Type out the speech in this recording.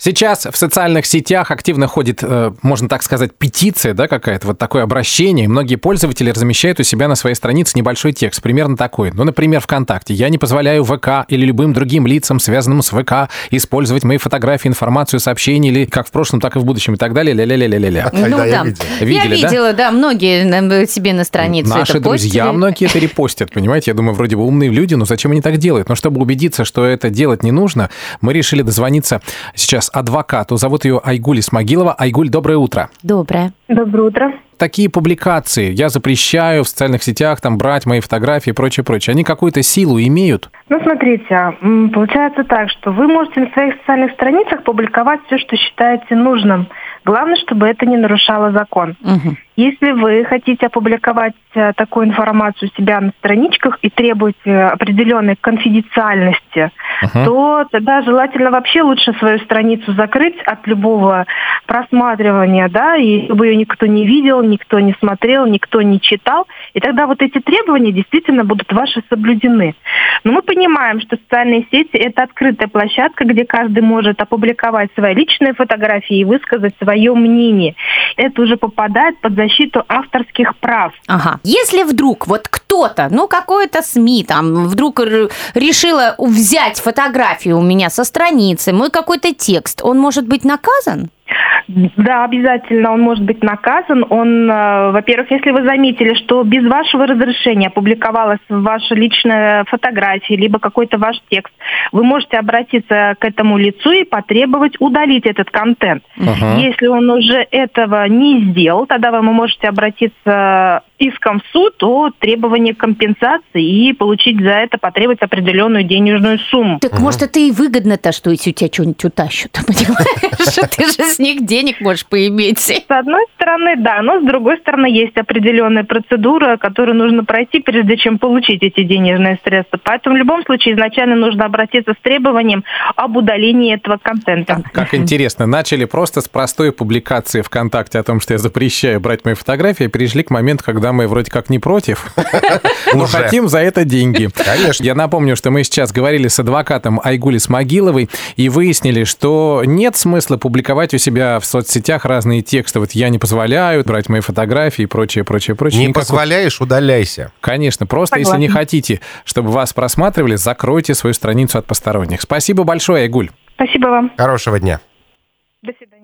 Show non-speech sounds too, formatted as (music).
Сейчас в социальных сетях активно ходит, э, можно так сказать, петиция, да, какая-то, вот такое обращение. Многие пользователи размещают у себя на своей странице небольшой текст, примерно такой. Ну, например, ВКонтакте. «Я не позволяю ВК или любым другим лицам, связанным с ВК, использовать мои фотографии, информацию, сообщения, или как в прошлом, так и в будущем, и так далее, ля-ля-ля-ля-ля-ля». Ну да, я Видели, я видела, да? многие себе на странице Наши это друзья постили. многие это репостят, понимаете? Я думаю, вроде бы умные люди, но зачем они так делают? Но чтобы убедиться, что это делать не нужно, мы решили дозвониться сейчас адвокату. Зовут ее Айгуль Исмагилова. Айгуль, доброе утро. Доброе. Доброе утро. Такие публикации, я запрещаю в социальных сетях там брать мои фотографии и прочее, прочее, они какую-то силу имеют? Ну, смотрите, получается так, что вы можете на своих социальных страницах публиковать все, что считаете нужным. Главное, чтобы это не нарушало закон. Мгм. Если вы хотите опубликовать э, такую информацию у себя на страничках и требуете определенной конфиденциальности, Мгм. то тогда желательно вообще лучше свою страницу закрыть от любого просматривания, да, и чтобы ее никто не видел, никто не смотрел, никто не читал. И тогда вот эти требования действительно будут ваши соблюдены. Но мы понимаем, что социальные сети – это открытая площадка, где каждый может опубликовать свои личные фотографии и высказать свое мнение. Это уже попадает под защиту авторских прав. Ага. Если вдруг вот кто-то, ну какое-то СМИ там вдруг решила взять фотографию у меня со страницы, мой какой-то текст, он может быть наказан? Да, обязательно он может быть наказан. Он, э, во-первых, если вы заметили, что без вашего разрешения опубликовалась ваша личная фотография, либо какой-то ваш текст, вы можете обратиться к этому лицу и потребовать удалить этот контент. Ага. Если он уже этого не сделал, тогда вы можете обратиться иском в суд о требовании компенсации и получить за это, потребовать определенную денежную сумму. Так может это и выгодно-то, что если у тебя что-нибудь утащат, (laughs) понимаешь? Ты же с них денег можешь поиметь. С одной стороны, да, но с другой стороны, есть определенная процедура, которую нужно пройти, прежде чем получить эти денежные средства. Поэтому в любом случае изначально нужно обратиться с требованием об удалении этого контента. Как интересно, начали просто с простой публикации ВКонтакте о том, что я запрещаю брать мои фотографии, и перешли к моменту, когда мы вроде как не против, (laughs) но хотим за это деньги. Конечно. Я напомню, что мы сейчас говорили с адвокатом Айгули Смогиловой и выяснили, что нет смысла публиковать у себя в соцсетях разные тексты. Вот я не позволяю брать мои фотографии и прочее, прочее, прочее. Не Никакого- позволяешь, удаляйся. Конечно, просто если не Согласна. хотите, чтобы вас просматривали, закройте свою страницу от посторонних. Спасибо большое, Айгуль. Спасибо вам. Хорошего дня. До свидания.